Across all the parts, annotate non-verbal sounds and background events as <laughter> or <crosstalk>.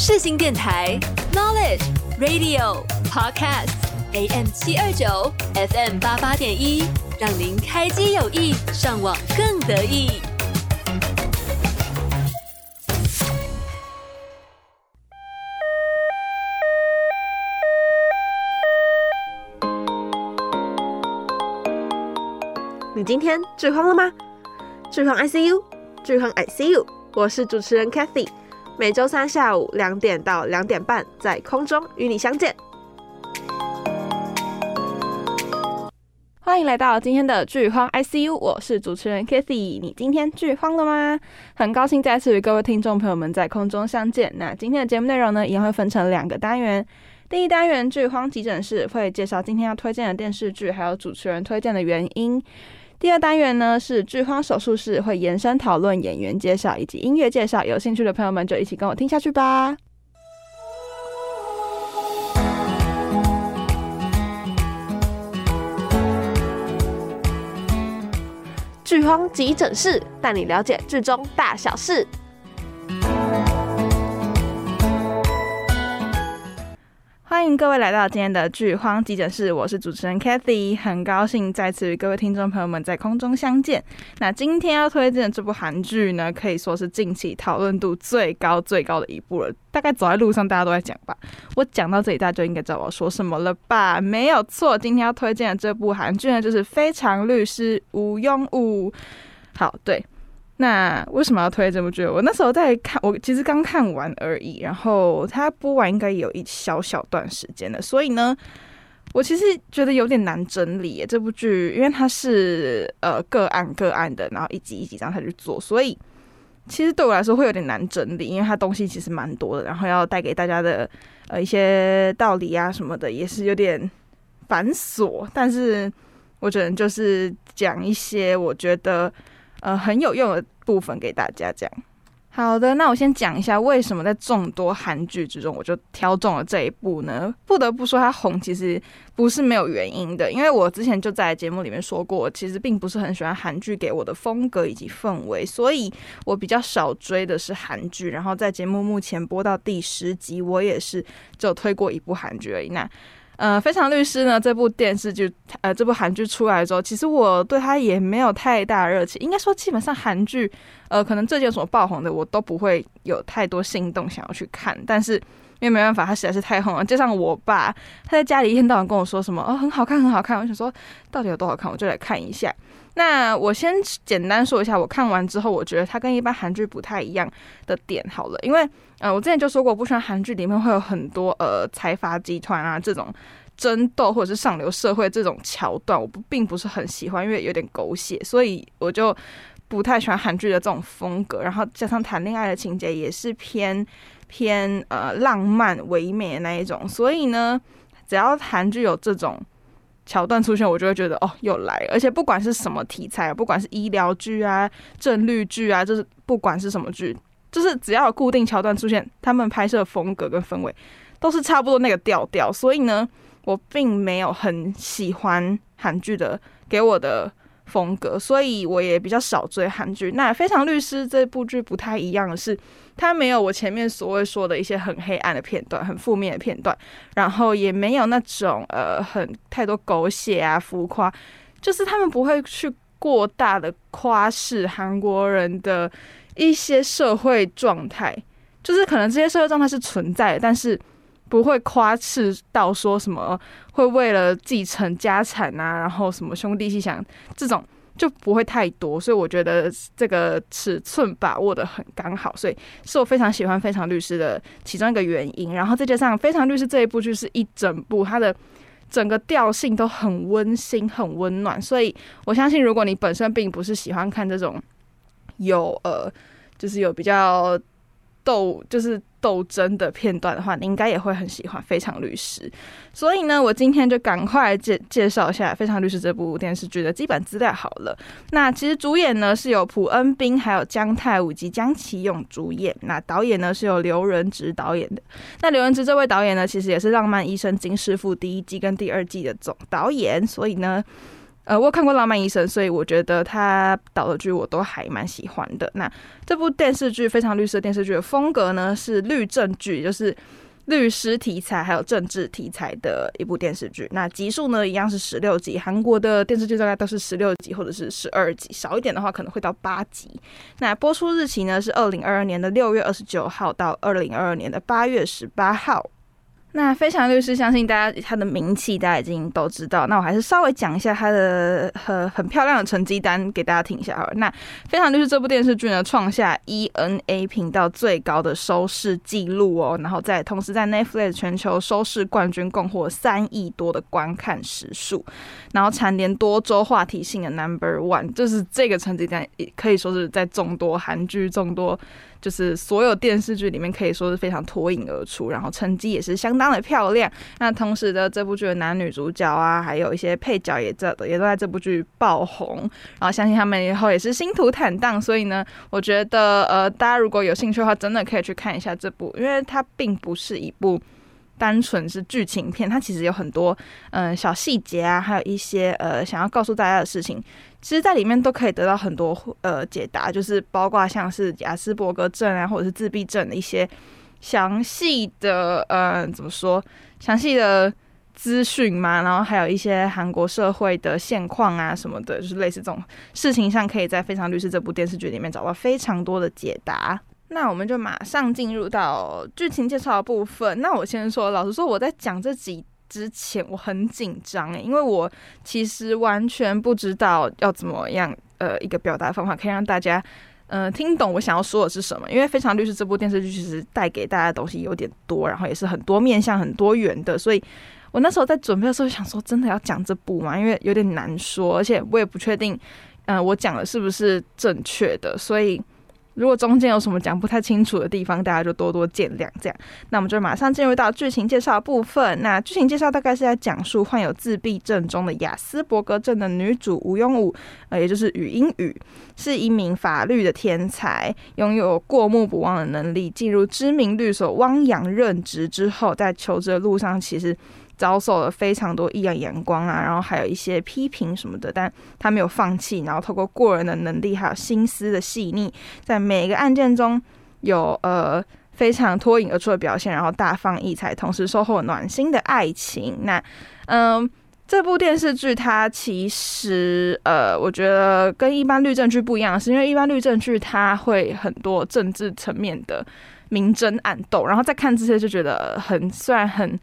世新电台 Knowledge Radio Podcast AM 七二九 FM 八八点一，让您开机有意，上网更得意。你今天剧荒了吗？剧荒 ICU，剧荒 ICU，我是主持人 Cathy，每周三下午两点到两点半在空中与你相见。欢迎来到今天的剧荒 ICU，我是主持人 Kathy。你今天剧荒了吗？很高兴再次与各位听众朋友们在空中相见。那今天的节目内容呢，一样会分成两个单元。第一单元剧荒急诊室会介绍今天要推荐的电视剧，还有主持人推荐的原因。第二单元呢是剧荒手术室，会延伸讨论演员介绍以及音乐介绍。有兴趣的朋友们就一起跟我听下去吧。剧荒急诊室带你了解剧中大小事。欢迎各位来到今天的剧荒急诊室，我是主持人 Kathy，很高兴再次与各位听众朋友们在空中相见。那今天要推荐的这部韩剧呢，可以说是近期讨论度最高最高的一部了。大概走在路上，大家都在讲吧。我讲到这里，大家就应该知道我要说什么了吧？没有错，今天要推荐的这部韩剧呢，就是《非常律师吴庸武》。好，对。那为什么要推这部剧？我那时候在看，我其实刚看完而已。然后它播完应该有一小小段时间了，所以呢，我其实觉得有点难整理这部剧，因为它是呃个案个案的，然后一集一集这样才去做，所以其实对我来说会有点难整理，因为它东西其实蛮多的，然后要带给大家的呃一些道理啊什么的也是有点繁琐。但是我只能就是讲一些我觉得。呃，很有用的部分给大家讲。好的，那我先讲一下为什么在众多韩剧之中，我就挑中了这一部呢？不得不说，它红其实不是没有原因的。因为我之前就在节目里面说过，其实并不是很喜欢韩剧给我的风格以及氛围，所以我比较少追的是韩剧。然后在节目目前播到第十集，我也是只有推过一部韩剧而已。那呃，非常律师呢，这部电视剧，呃，这部韩剧出来之后，其实我对它也没有太大热情。应该说，基本上韩剧，呃，可能最近所爆红的，我都不会有太多心动想要去看。但是因为没办法，它实在是太红了，加上我爸他在家里一天到晚跟我说什么，哦，很好看，很好看。我想说，到底有多好看，我就来看一下。那我先简单说一下，我看完之后，我觉得它跟一般韩剧不太一样的点好了，因为呃，我之前就说过，我不喜欢韩剧里面会有很多呃财阀集团啊这种争斗或者是上流社会这种桥段，我不并不是很喜欢，因为有点狗血，所以我就不太喜欢韩剧的这种风格。然后加上谈恋爱的情节也是偏偏呃浪漫唯美的那一种，所以呢，只要韩剧有这种。桥段出现，我就会觉得哦，又来了。而且不管是什么题材，不管是医疗剧啊、正律剧啊，就是不管是什么剧，就是只要有固定桥段出现，他们拍摄风格跟氛围都是差不多那个调调。所以呢，我并没有很喜欢韩剧的给我的风格，所以我也比较少追韩剧。那《非常律师》这部剧不太一样的是，它没有我前面所谓说的一些很黑暗的片段、很负面的片段，然后也没有那种呃很太多狗血啊、浮夸，就是他们不会去过大的夸饰韩国人的一些社会状态，就是可能这些社会状态是存在的，但是。不会夸饰到说什么会为了继承家产啊，然后什么兄弟鬩哄这种就不会太多，所以我觉得这个尺寸把握得很刚好，所以是我非常喜欢《非常律师》的其中一个原因。然后再加上《非常律师》这一部剧是一整部，它的整个调性都很温馨、很温暖，所以我相信如果你本身并不是喜欢看这种有呃，就是有比较。斗就是斗争的片段的话，你应该也会很喜欢《非常律师》。所以呢，我今天就赶快介介绍一下《非常律师》这部电视剧的基本资料好了。那其实主演呢是由朴恩斌、还有姜泰武及姜其勇主演。那导演呢是由刘仁植导演的。那刘仁植这位导演呢，其实也是《浪漫医生金师傅》第一季跟第二季的总导演。所以呢。呃，我有看过《浪漫医生》，所以我觉得他导的剧我都还蛮喜欢的。那这部电视剧《非常绿色》电视剧的风格呢，是律政剧，就是。律师题材还有政治题材的一部电视剧，那集数呢，一样是十六集。韩国的电视剧大概都是十六集或者是十二集，少一点的话可能会到八集。那播出日期呢，是二零二二年的六月二十九号到二零二二年的八月十八号。那非常律师，相信大家他的名气大家已经都知道。那我还是稍微讲一下他的很很漂亮的成绩单给大家听一下好了。那非常律师这部电视剧呢，创下 ENA 频道最高的收视纪录哦。然后在同时在 Netflix 全球收视冠军，共获三亿多的观看时数，然后蝉联多周话题性的 Number One，就是这个成绩单可以说是在众多韩剧众多。就是所有电视剧里面可以说是非常脱颖而出，然后成绩也是相当的漂亮。那同时的这部剧的男女主角啊，还有一些配角也在也都在这部剧爆红。然后相信他们以后也是星途坦荡。所以呢，我觉得呃，大家如果有兴趣的话，真的可以去看一下这部，因为它并不是一部。单纯是剧情片，它其实有很多嗯、小细节啊，还有一些呃想要告诉大家的事情，其实在里面都可以得到很多呃解答，就是包括像是亚斯伯格症啊，或者是自闭症的一些详细的呃怎么说详细的资讯嘛，然后还有一些韩国社会的现况啊什么的，就是类似这种事情上，可以在《非常律师》这部电视剧里面找到非常多的解答。那我们就马上进入到剧情介绍的部分。那我先说，老实说，我在讲这几之前，我很紧张诶，因为我其实完全不知道要怎么样，呃，一个表达方法可以让大家，呃，听懂我想要说的是什么。因为《非常律师》这部电视剧其实带给大家的东西有点多，然后也是很多面向、很多元的，所以我那时候在准备的时候想说，真的要讲这部吗？因为有点难说，而且我也不确定，嗯、我讲的是不是正确的，所以。如果中间有什么讲不太清楚的地方，大家就多多见谅。这样，那我们就马上进入到剧情介绍部分。那剧情介绍大概是在讲述患有自闭症中的亚斯伯格症的女主吴庸武，呃，也就是语英语，是一名法律的天才，拥有过目不忘的能力。进入知名律所汪洋任职之后，在求职的路上，其实。遭受了非常多异样眼光啊，然后还有一些批评什么的，但他没有放弃，然后透过过人的能力还有心思的细腻，在每一个案件中有呃非常脱颖而出的表现，然后大放异彩，同时收获暖心的爱情。那嗯、这部电视剧它其实呃，我觉得跟一般律政剧不一样，是因为一般律政剧它会很多政治层面的明争暗斗，然后再看这些就觉得很虽然很。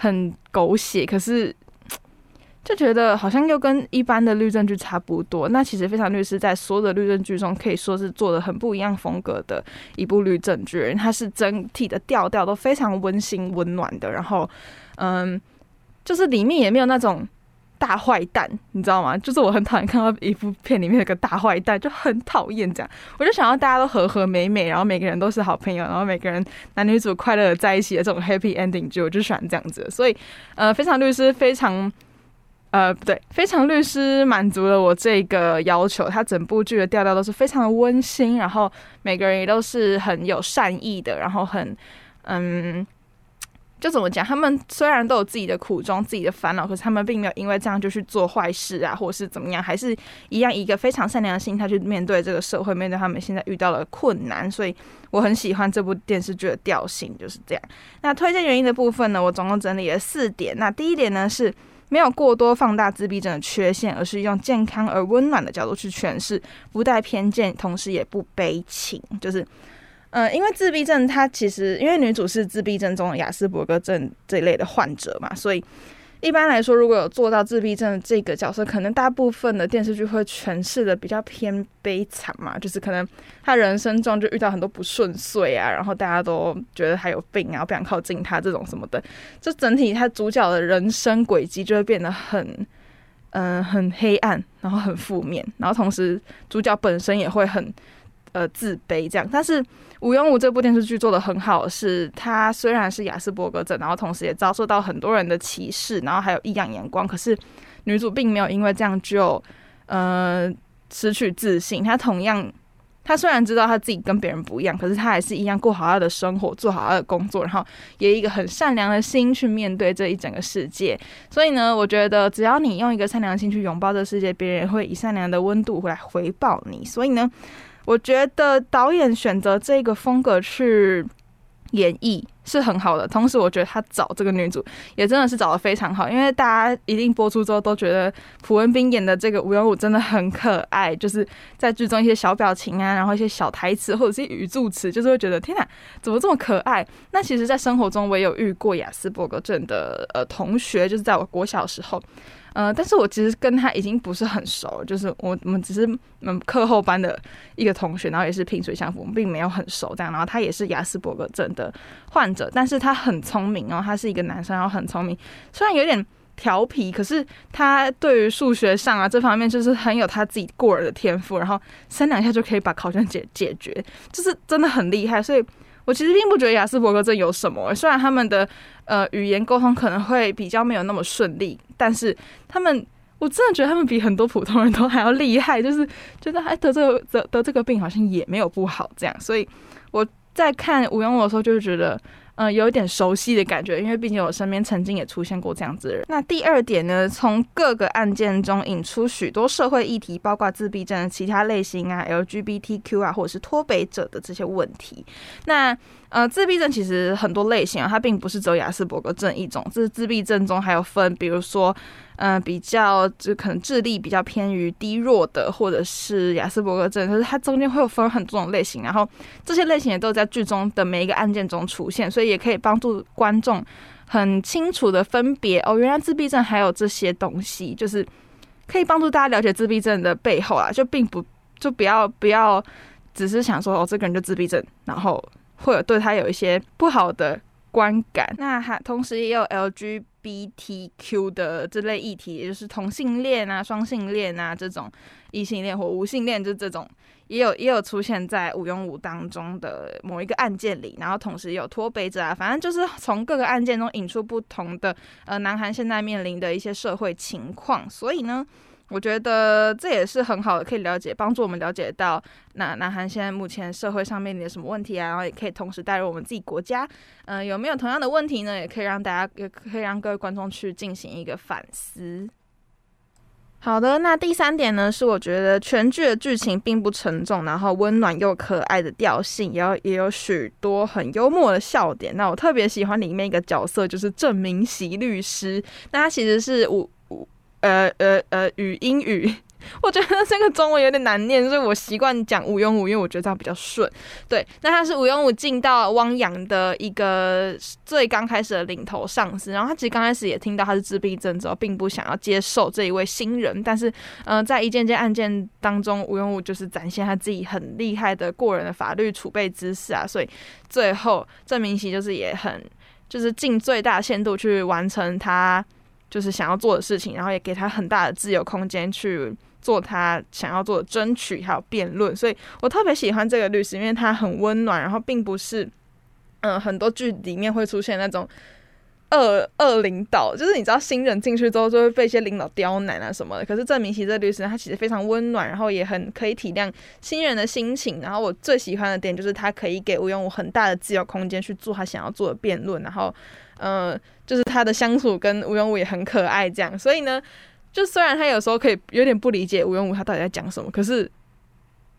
很狗血，可是 <tsk> 就觉得好像又跟一般的律政剧差不多。那其实《非常律师》在所有的律政剧中，可以说是做的很不一样风格的一部律政剧。它是整体的调调都非常温馨温暖的，然后嗯，就是里面也没有那种。大坏蛋，你知道吗？就是我很讨厌看到一部片里面有个大坏蛋，就很讨厌这样。我就想要大家都和和美美，然后每个人都是好朋友，然后每个人男女主快乐的在一起的这种 happy ending 剧，我就喜欢这样子。所以，呃，非常律师非常，呃，不对，非常律师满足了我这个要求。他整部剧的调调都是非常的温馨，然后每个人也都是很有善意的，然后很，嗯。就怎么讲？他们虽然都有自己的苦衷、自己的烦恼，可是他们并没有因为这样就去做坏事啊，或者是怎么样，还是一样一个非常善良的心态去面对这个社会，面对他们现在遇到的困难。所以我很喜欢这部电视剧的调性，就是这样。那推荐原因的部分呢，我总共整理了四点。那第一点呢，是没有过多放大自闭症的缺陷，而是用健康而温暖的角度去诠释，不带偏见，同时也不悲情，就是。嗯，因为自闭症，它其实因为女主是自闭症中的亚斯伯格症这一类的患者嘛，所以一般来说，如果有做到自闭症这个角色，可能大部分的电视剧会诠释的比较偏悲惨嘛，就是可能他人生中就遇到很多不顺遂啊，然后大家都觉得他有病啊，不想靠近他这种什么的，就整体他主角的人生轨迹就会变得很嗯、很黑暗，然后很负面，然后同时主角本身也会很。呃，自卑这样，但是禹英禑这部电视剧做得很好，是她虽然是亚斯伯格症，然后同时也遭受到很多人的歧视，然后还有异样眼光，可是女主并没有因为这样就呃失去自信，她同样他虽然知道他自己跟别人不一样，可是他还是一样过好他的生活，做好他的工作，然后也一个很善良的心去面对这一整个世界。所以呢，我觉得只要你用一个善良心去拥抱这世界，别人会以善良的温度来回报你。所以呢，我觉得导演选择这个风格去演绎是很好的，同时我觉得他找这个女主也真的是找得非常好，因为大家一定播出之后都觉得朴文斌演的这个吴永武真的很可爱，就是在剧中一些小表情啊，然后一些小台词或者是语助词，就是会觉得天哪，怎么这么可爱？那其实，在生活中我也有遇过亚斯伯格症的呃同学，就是在我国小时候。呃，但是我其实跟他已经不是很熟，就是我我们只是嗯课后班的一个同学，然后也是萍水相逢，并没有很熟这样。然后他也是亚斯伯格症的患者，但是他很聪明哦，他是一个男生，然后很聪明，虽然有点调皮，可是他对于数学上啊这方面就是很有他自己过人的天赋，然后三两下就可以把考卷解解决，就是真的很厉害，所以。我其实并不觉得雅斯伯格症有什么，虽然他们的呃语言沟通可能会比较没有那么顺利，但是他们我真的觉得他们比很多普通人都还要厉害，就是觉得哎得这个得得这个病好像也没有不好这样，所以我在看吴庸的时候就是觉得。嗯，有一点熟悉的感觉，因为毕竟我身边曾经也出现过这样子的人。那第二点呢，从各个案件中引出许多社会议题，包括自闭症其他类型啊，LGBTQ 啊，或者是脱北者的这些问题。那呃，自闭症其实很多类型啊，它并不是只有亚斯伯格症一种，这是自闭症中还有分，比如说。嗯、呃，比较就可能智力比较偏于低弱的，或者是亚斯伯格症，就是它中间会有分很多种类型，然后这些类型也都在剧中的每一个案件中出现，所以也可以帮助观众很清楚的分别哦，原来自闭症还有这些东西，就是可以帮助大家了解自闭症的背后啊，就并不就不要不要只是想说哦，这个人就自闭症，然后会有对他有一些不好的观感，那还同时也有 LG。BTQ 的这类议题，也就是同性恋啊、双性恋啊这种异性恋或无性恋，就这种也有也有出现在吴永武当中的某一个案件里，然后同时有脱北者啊，反正就是从各个案件中引出不同的呃，南韩现在面临的一些社会情况，所以呢。我觉得这也是很好的，可以了解，帮助我们了解到那南韩现在目前社会上面临什么问题啊，然后也可以同时带入我们自己国家，嗯、有没有同样的问题呢？也可以让大家，也可以让各位观众去进行一个反思。好的，那第三点呢，是我觉得全剧的剧情并不沉重，然后温暖又可爱的调性，也有也有许多很幽默的笑点。那我特别喜欢里面一个角色，就是郑明熙律师，那他其实是我。呃呃呃，语英语，<laughs> 我觉得这个中文有点难念，所以我习惯讲吴永武，因为我觉得这样比较顺。对，那他是吴永武进到汪洋的一个最刚开始的领头上司，然后他其实刚开始也听到他是自闭症之后，并不想要接受这一位新人，但是，嗯、在一件件案件当中，吴永武就是展现他自己很厉害的过人的法律储备知识啊，所以最后郑明熙就是也很就是尽最大限度去完成他。就是想要做的事情，然后也给他很大的自由空间去做他想要做的争取还有辩论，所以我特别喜欢这个律师，因为他很温暖，然后并不是嗯、很多剧里面会出现那种恶恶领导，就是你知道新人进去之后就会被一些领导刁难啊什么的。可是郑明熙这律师他其实非常温暖，然后也很可以体谅新人的心情。然后我最喜欢的点就是他可以给吴永武很大的自由空间去做他想要做的辩论，然后。嗯、就是他的相处跟吴永武也很可爱，这样，所以呢，就虽然他有时候可以有点不理解吴永武他到底在讲什么，可是。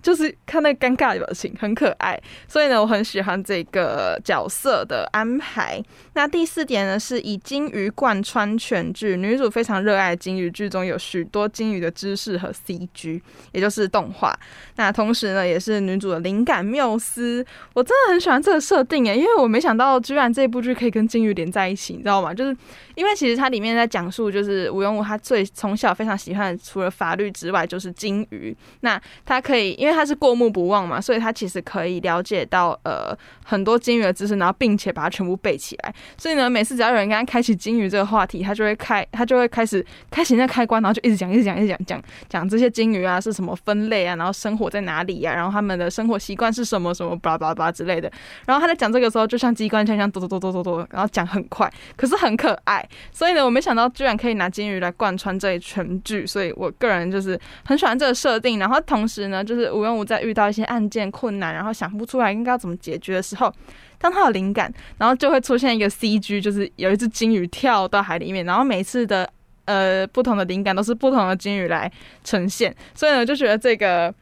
就是看那尴尬的表情，很可爱，所以呢，我很喜欢这个角色的安排。那第四点呢，是以金鱼贯穿全剧，女主非常热爱金鱼，剧中有许多金鱼的知识和 CG，也就是动画。那同时呢，也是女主的灵感缪斯。我真的很喜欢这个设定诶，因为我没想到居然这部剧可以跟金鱼连在一起，你知道吗？就是因为其实它里面在讲述，就是吴永武他最从小非常喜欢，除了法律之外，就是金鱼。那他可以因为。因为他是过目不忘嘛，所以他其实可以了解到呃很多金鱼的知识，然后并且把它全部背起来。所以呢，每次只要有人跟他开启金鱼这个话题，他就会开 <laughs> 他就会开始开启那开关，然后就一直讲一直讲一直讲讲讲这些金鱼啊是什么分类啊，然后生活在哪里呀、啊，然后他们的生活习惯是什么什么巴拉巴拉巴之类的。然后他在讲这个时候，就像机关枪一样，咚咚咚咚咚咚，然后讲很快，可是很可爱。所以呢，我没想到居然可以拿金鱼来贯穿这一全剧，所以我个人就是很喜欢这个设定。然后同时呢，就是吴庸武在遇到一些案件困难，然后想不出来应该要怎么解决的时候，当他有灵感，然后就会出现一个 CG，就是有一只鲸鱼跳到海里面，然后每次的呃不同的灵感都是不同的鲸鱼来呈现，所以呢就觉得这个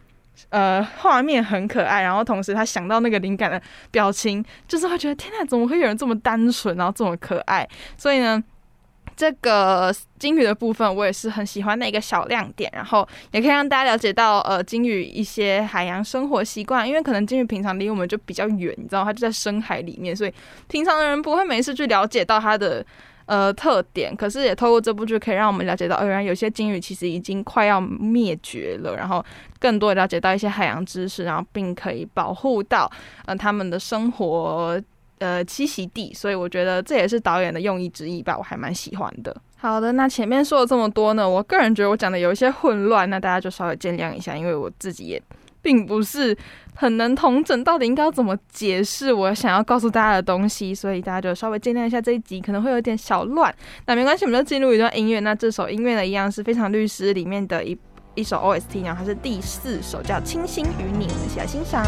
呃画面很可爱，然后同时他想到那个灵感的表情，就是会觉得天哪，怎么会有人这么单纯，然后这么可爱，所以呢。这个鲸鱼的部分，我也是很喜欢的一个小亮点，然后也可以让大家了解到，呃，鲸鱼一些海洋生活习惯。因为可能鲸鱼平常离我们就比较远，你知道，它就在深海里面，所以平常的人不会没事去了解到它的 <laughs> 呃特点。可是也透过这部剧，可以让我们了解到，呃，原来有些鲸鱼其实已经快要灭绝了，然后更多了解到一些海洋知识，然后并可以保护到呃他们的生活。呃，栖息地，所以我觉得这也是导演的用意之一吧，我还蛮喜欢的。好的，那前面说了这么多呢，我个人觉得我讲的有一些混乱，那大家就稍微见谅一下，因为我自己也并不是很能统整到底应该要怎么解释我想要告诉大家的东西，所以大家就稍微见谅一下这一集可能会有点小乱。那没关系，我们就进入一段音乐。那这首音乐呢，一样是非常律师里面的一一首 OST，然后它是第四首，叫《倾心于你》，我们一起来欣赏。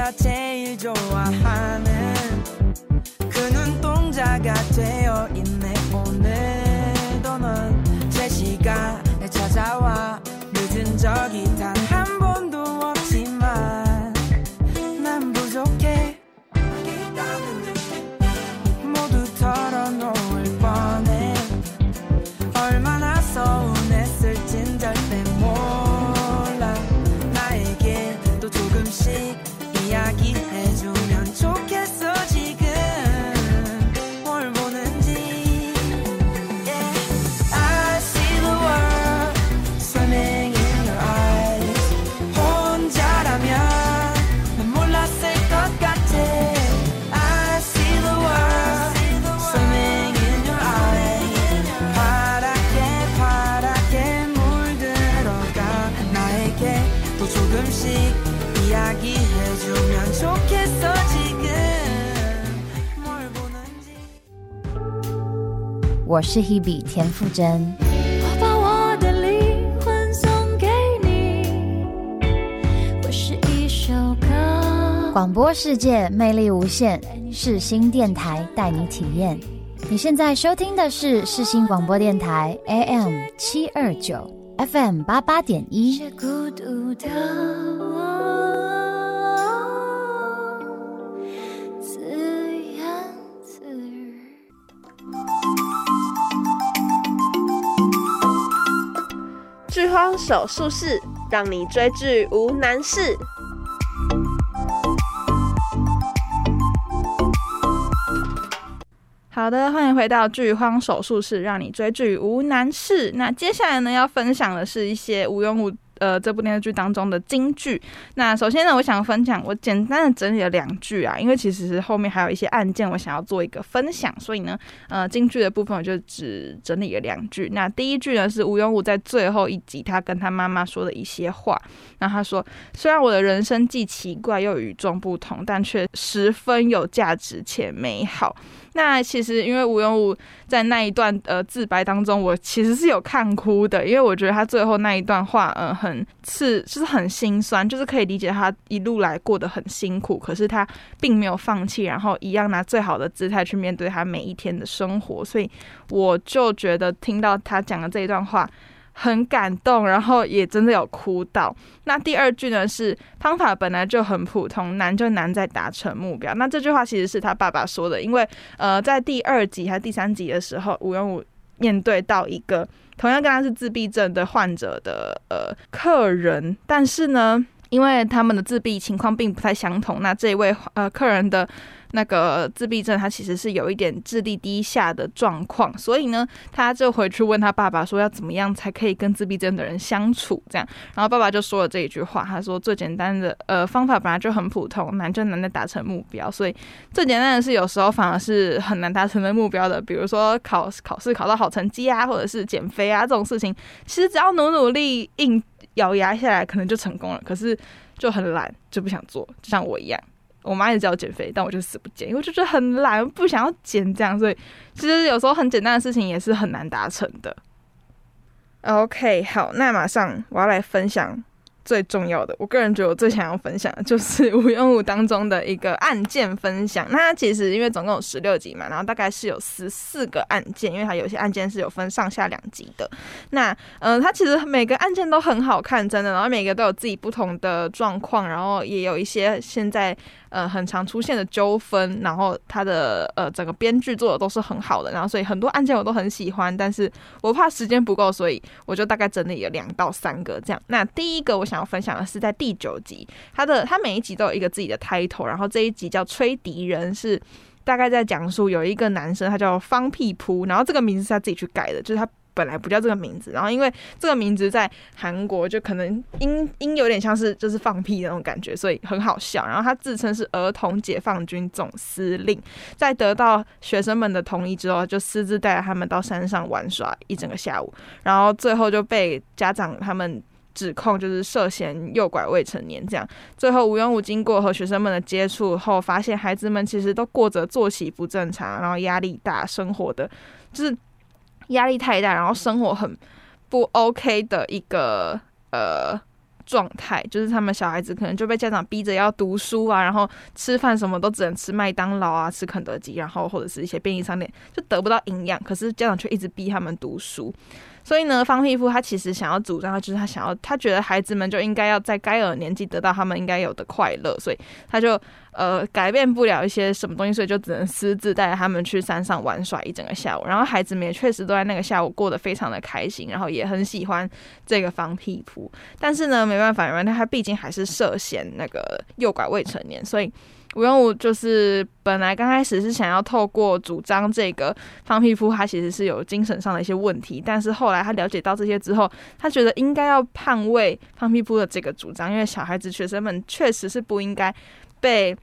네가 제일 좋아하는 그 눈동자가 되어 있네. 오늘도 넌제 시간에 찾아와. 늦은 적이 是 Hebe 田馥甄。我把我的灵魂送给你。我是一首歌。广播世界魅力无限，世新电台带你体验。你现在收听的是世新广播电台 AM 七二九 FM 八八点一。剧荒手术室，让你追剧无难事。好的，欢迎回到剧荒手术室，让你追剧无难事。那接下来呢，要分享的是一些无用无。呃，这部电视剧当中的金句。那首先呢，我想分享，我简单的整理了两句啊，因为其实后面还有一些案件，我想要做一个分享，所以呢，呃，金句的部分我就只整理了两句。那第一句呢，是吴永武在最后一集他跟他妈妈说的一些话。那他说：“虽然我的人生既奇怪又与众不同，但却十分有价值且美好。”那其实，因为吴永武在那一段呃自白当中，我其实是有看哭的，因为我觉得他最后那一段话，嗯、很是就是很心酸，就是可以理解他一路来过得很辛苦，可是他并没有放弃，然后一样拿最好的姿态去面对他每一天的生活，所以我就觉得听到他讲的这一段话。很感动，然后也真的有哭到。那第二句呢是方法本来就很普通，难就难在达成目标。那这句话其实是他爸爸说的，因为呃在第二集还是第三集的时候，吴庸武面对到一个同样跟他是自闭症的患者的呃客人，但是呢，因为他们的自闭情况并不太相同，那这一位呃客人的。那个自闭症，他其实是有一点智力低下的状况，所以呢，他就回去问他爸爸说，要怎么样才可以跟自闭症的人相处？这样，然后爸爸就说了这一句话，他说最简单的呃方法本来就很普通，难就难在达成目标，所以最简单的是有时候反而是很难达成的目标的，比如说考考试考到好成绩啊，或者是减肥啊这种事情，其实只要努努力硬咬牙下来，可能就成功了，可是就很懒，就不想做，就像我一样。我妈也叫我减肥，但我就死不减，因为就是很懒，不想要减这样，所以其实有时候很简单的事情也是很难达成的。OK，好，那马上我要来分享。最重要的，我个人觉得我最想要分享的就是 <laughs>《无用物》当中的一个案件分享。那它其实因为总共有十六集嘛，然后大概是有十四个案件，因为它有些案件是有分上下两集的。那嗯、它其实每个案件都很好看，真的，然后每个都有自己不同的状况，然后也有一些现在。呃，很常出现的纠纷，然后他的呃整个编剧做的都是很好的，然后所以很多案件我都很喜欢，但是我怕时间不够，所以我就大概整理了两到三个这样。那第一个我想要分享的是在第九集，他的他每一集都有一个自己的 title，然后这一集叫吹笛人，是大概在讲述有一个男生他叫方屁扑，然后这个名字是他自己去改的，就是他。本来不叫这个名字，然后因为这个名字在韩国就可能音音有点像是就是放屁那种感觉，所以很好笑。然后他自称是儿童解放军总司令，在得到学生们的同意之后，就私自带着他们到山上玩耍一整个下午，然后最后就被家长他们指控就是涉嫌诱拐未成年这样。最后吴永武经过和学生们的接触后，发现孩子们其实都过着作息不正常，然后压力大，生活的就是。压力太大，然后生活很不 OK 的一个呃状态，就是他们小孩子可能就被家长逼着要读书啊，然后吃饭什么都只能吃麦当劳啊，吃肯德基，然后或者是一些便利商店，就得不到营养，可是家长却一直逼他们读书。所以呢，方屁扑他其实想要主张，就是他想要，他觉得孩子们就应该要在该有的年纪得到他们应该有的快乐，所以他就呃改变不了一些什么东西，所以就只能私自带着他们去山上玩耍一整个下午。然后孩子们也确实都在那个下午过得非常的开心，然后也很喜欢这个方屁扑。但是呢，没办法，因为他毕竟还是涉嫌那个诱拐未成年，所以。吴永武就是本来刚开始是想要透过主张这个方屁扑，他其实是有精神上的一些问题，但是后来他了解到这些之后，他觉得应该要捍卫方屁扑的这个主张，因为小孩子学生们确实是不应该被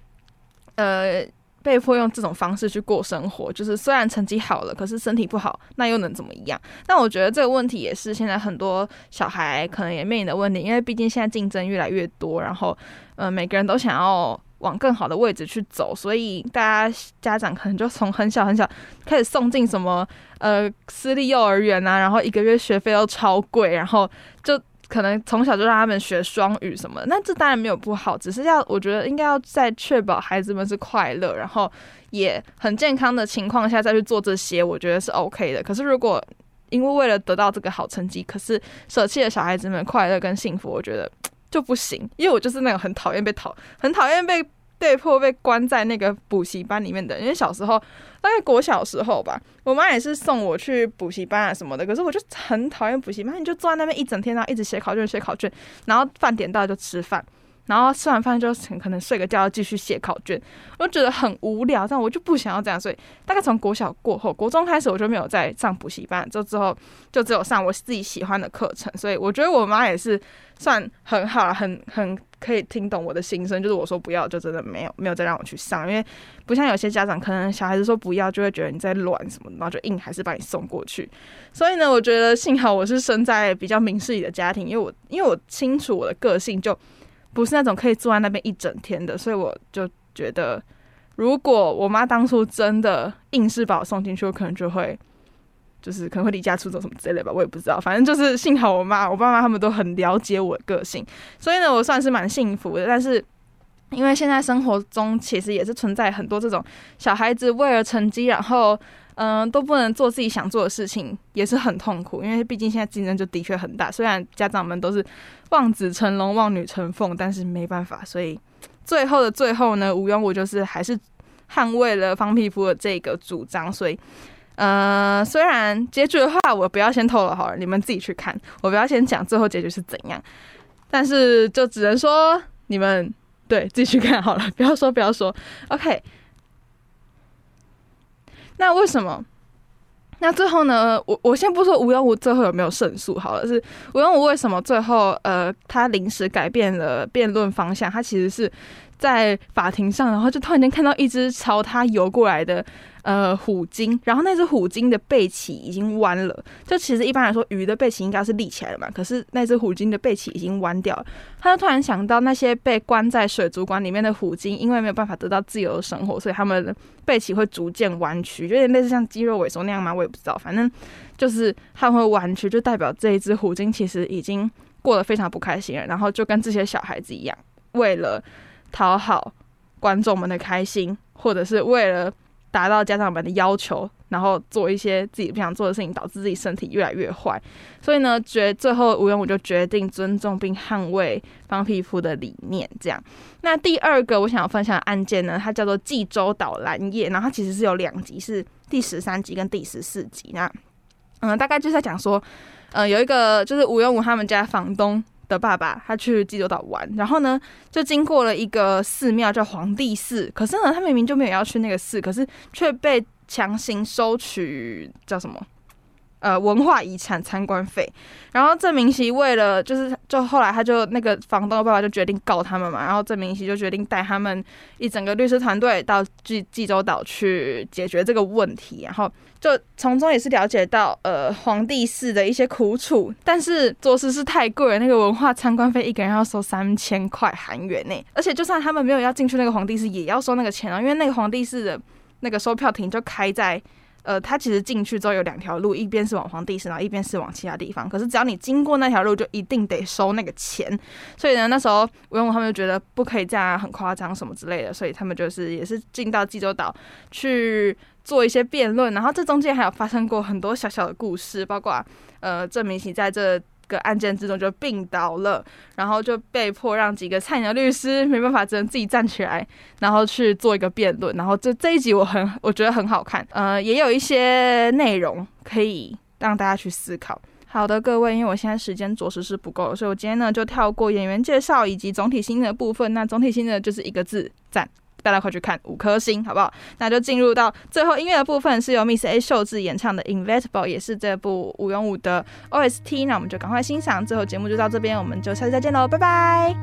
呃被迫用这种方式去过生活，就是虽然成绩好了，可是身体不好，那又能怎么样？那我觉得这个问题也是现在很多小孩可能也面临的问题，因为毕竟现在竞争越来越多，然后呃每个人都想要。往更好的位置去走，所以大家家长可能就从很小很小开始送进什么呃私立幼儿园啊，然后一个月学费都超贵，然后就可能从小就让他们学双语什么。那这当然没有不好，只是要我觉得应该要在确保孩子们是快乐，然后也很健康的情况下再去做这些，我觉得是 OK 的。可是如果因为为了得到这个好成绩，可是舍弃了小孩子们快乐跟幸福，我觉得。就不行，因为我就是那种很讨厌被讨，很讨厌被被迫被关在那个补习班里面的。因为小时候，大概国小时候吧，我妈也是送我去补习班啊什么的。可是我就很讨厌补习班，你就坐在那边一整天，然后一直写考卷写考卷，然后饭点到就吃饭。然后吃完饭就可能睡个觉，继续写考卷，我就觉得很无聊，但我就不想要这样，所以大概从国小过后，国中开始我就没有再上补习班，就之后就只有上我自己喜欢的课程。所以我觉得我妈也是算很好，很很可以听懂我的心声，就是我说不要，就真的没有没有再让我去上，因为不像有些家长，可能小孩子说不要，就会觉得你在乱什么，然后就硬还是把你送过去。所以呢，我觉得幸好我是生在比较明事理的家庭，因为我因为我清楚我的个性就。不是那种可以坐在那边一整天的，所以我就觉得，如果我妈当初真的硬是把我送进去，我可能就会，就是可能会离家出走什么之类吧，我也不知道。反正就是幸好我妈、我爸妈他们都很了解我的个性，所以呢，我算是蛮幸福的。但是因为现在生活中其实也是存在很多这种小孩子为了成绩，然后。嗯，都不能做自己想做的事情，也是很痛苦。因为毕竟现在竞争就的确很大。虽然家长们都是望子成龙、望女成凤，但是没办法。所以最后的最后呢，吴永武就是还是捍卫了方皮肤的这个主张。所以，呃，虽然结局的话，我不要先透露好了，你们自己去看。我不要先讲最后结局是怎样，但是就只能说你们对自己去看好了，不要说不要说。OK。那为什么？那最后呢？我我先不说吴永武最后有没有胜诉好了，是吴永武为什么最后呃他临时改变了辩论方向？他其实是在法庭上，然后就突然间看到一只朝他游过来的呃虎鲸，然后那只虎鲸的背鳍已经弯了。就其实一般来说，鱼的背鳍应该是立起来的嘛，可是那只虎鲸的背鳍已经弯掉了。他就突然想到，那些被关在水族馆里面的虎鲸，因为没有办法得到自由的生活，所以他们的背鳍会逐渐弯曲，有点类似像肌肉萎缩那样吗？我也不知道，反正就是他们会弯曲，就代表这一只虎鲸其实已经过得非常不开心了。然后就跟这些小孩子一样，为了讨好观众们的开心，或者是为了达到家长们的要求，然后做一些自己不想做的事情，导致自己身体越来越坏。所以呢，决最后吴元武就决定尊重并捍卫方皮肤的理念。这样，那第二个我想要分享的案件呢，它叫做济州岛蓝叶，然后它其实是有两集，是第十三集跟第十四集。那嗯，大概就是在讲说，嗯，有一个就是吴元武他们家房东。的爸爸，他去济州岛玩，然后呢，就经过了一个寺庙叫皇帝寺，可是呢，他明明就没有要去那个寺，可是却被强行收取叫什么？呃，文化遗产参观费，然后郑明熙为了就是，就后来他就那个房东的爸爸就决定告他们嘛，然后郑明熙就决定带他们一整个律师团队到济济州岛去解决这个问题，然后就从中也是了解到呃皇帝寺的一些苦楚，但是着实是太贵了，那个文化参观费一个人要收三千块韩元呢，而且就算他们没有要进去那个皇帝寺，也要收那个钱啊，因为那个皇帝寺的那个售票亭就开在。呃，他其实进去之后有两条路，一边是往皇帝寺，然后一边是往其他地方。可是只要你经过那条路，就一定得收那个钱。所以呢，那时候文武他们就觉得不可以这样，很夸张什么之类的。所以他们就是也是进到济州岛去做一些辩论。然后这中间还有发生过很多小小的故事，包括呃郑明熙在这。个案件之中就病倒了，然后就被迫让几个菜鸟律师没办法，只能自己站起来，然后去做一个辩论。然后这这一集我很我觉得很好看，呃，也有一些内容可以让大家去思考。好的，各位，因为我现在时间着实是不够，所以我今天呢就跳过演员介绍以及总体心得的部分。那总体心得就是一个字：赞。大家快去看五颗星，好不好？那就进入到最后音乐的部分，是由 Miss A 秀智演唱的《Invitable，》，也是这部吴元武的 OST。那我们就赶快欣赏。最后节目就到这边，我们就下次再见喽，拜拜。